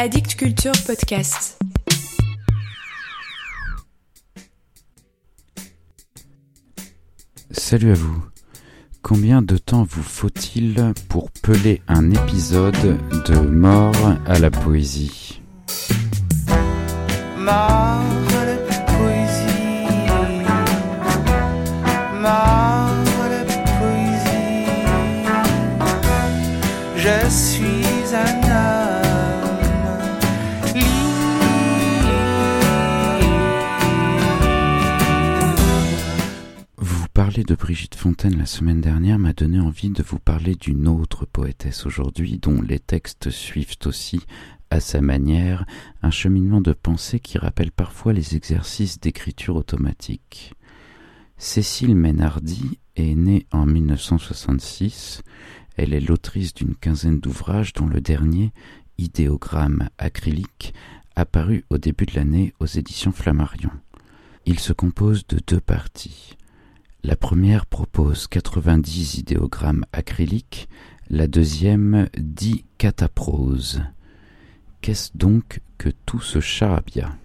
Addict Culture Podcast. Salut à vous. Combien de temps vous faut-il pour peler un épisode de Mort à la poésie? Mort De Brigitte Fontaine la semaine dernière m'a donné envie de vous parler d'une autre poétesse aujourd'hui dont les textes suivent aussi à sa manière un cheminement de pensée qui rappelle parfois les exercices d'écriture automatique. Cécile Ménardi est née en 1966. Elle est l'autrice d'une quinzaine d'ouvrages dont le dernier, Idéogramme acrylique, apparu au début de l'année aux éditions Flammarion. Il se compose de deux parties. La première propose 90 idéogrammes acryliques, la deuxième 10 cataproses. Qu'est-ce donc que tout ce charabia?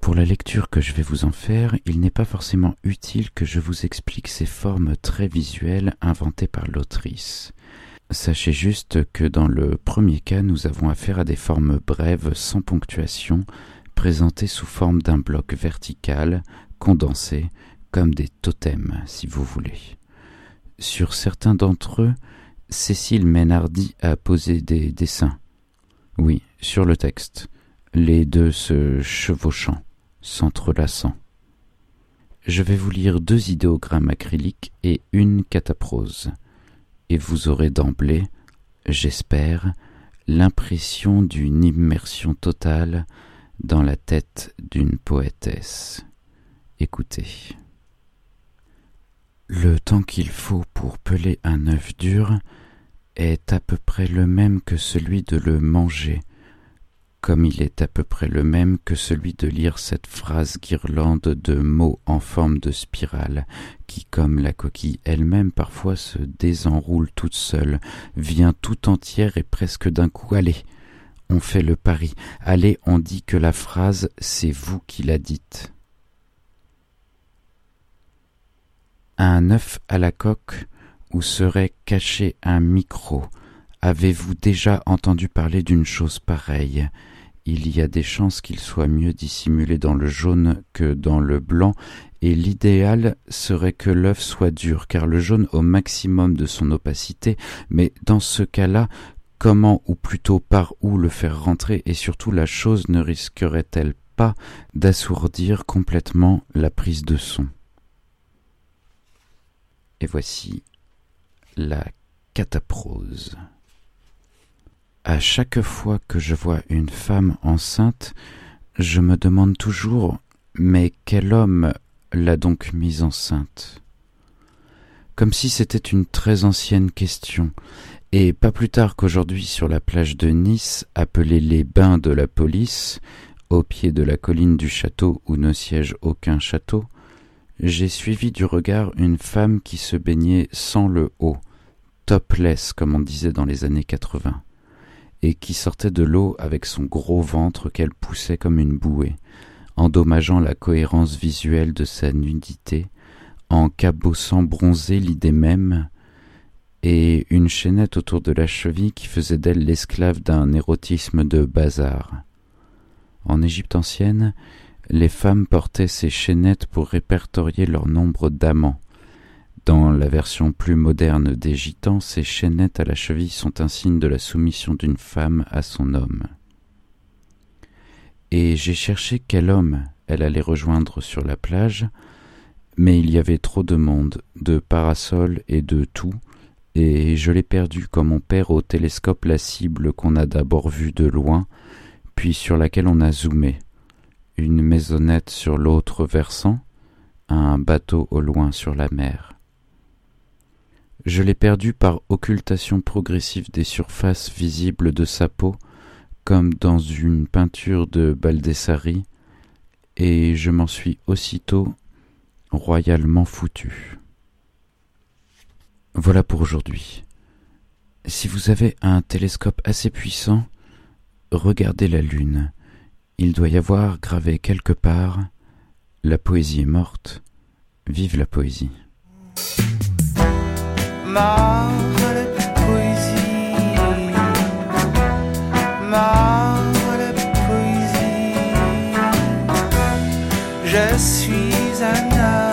Pour la lecture que je vais vous en faire, il n'est pas forcément utile que je vous explique ces formes très visuelles inventées par l'autrice. Sachez juste que dans le premier cas, nous avons affaire à des formes brèves sans ponctuation, présentées sous forme d'un bloc vertical, condensé, comme des totems, si vous voulez. Sur certains d'entre eux, Cécile Ménardi a posé des dessins. Oui, sur le texte, les deux se chevauchant, s'entrelaçant. Je vais vous lire deux idéogrammes acryliques et une cataprose, et vous aurez d'emblée, j'espère, l'impression d'une immersion totale dans la tête d'une poétesse. Écoutez. Le temps qu'il faut pour peler un œuf dur est à peu près le même que celui de le manger, comme il est à peu près le même que celui de lire cette phrase guirlande de mots en forme de spirale, qui, comme la coquille elle-même, parfois se désenroule toute seule, vient tout entière et presque d'un coup. Allez, on fait le pari. Allez, on dit que la phrase, c'est vous qui la dites. Un œuf à la coque où serait caché un micro? Avez-vous déjà entendu parler d'une chose pareille? Il y a des chances qu'il soit mieux dissimulé dans le jaune que dans le blanc, et l'idéal serait que l'œuf soit dur, car le jaune au maximum de son opacité, mais dans ce cas-là, comment ou plutôt par où le faire rentrer, et surtout la chose ne risquerait-elle pas d'assourdir complètement la prise de son? Et voici la cataprose. À chaque fois que je vois une femme enceinte, je me demande toujours mais quel homme l'a donc mise enceinte? Comme si c'était une très ancienne question, et pas plus tard qu'aujourd'hui sur la plage de Nice, appelée les bains de la police, au pied de la colline du château où ne siège aucun château, j'ai suivi du regard une femme qui se baignait sans le haut, topless comme on disait dans les années 80, et qui sortait de l'eau avec son gros ventre qu'elle poussait comme une bouée, endommageant la cohérence visuelle de sa nudité, en cabossant bronzé l'idée même, et une chaînette autour de la cheville qui faisait d'elle l'esclave d'un érotisme de bazar. En Égypte ancienne, les femmes portaient ces chaînettes pour répertorier leur nombre d'amants. Dans la version plus moderne des gitans, ces chaînettes à la cheville sont un signe de la soumission d'une femme à son homme. Et j'ai cherché quel homme elle allait rejoindre sur la plage, mais il y avait trop de monde, de parasols et de tout, et je l'ai perdu comme on perd au télescope la cible qu'on a d'abord vue de loin, puis sur laquelle on a zoomé une maisonnette sur l'autre versant, un bateau au loin sur la mer. Je l'ai perdu par occultation progressive des surfaces visibles de sa peau, comme dans une peinture de Baldessari, et je m'en suis aussitôt royalement foutu. Voilà pour aujourd'hui. Si vous avez un télescope assez puissant, Regardez la lune. Il doit y avoir gravé quelque part La poésie est morte, vive la poésie. Je suis un homme.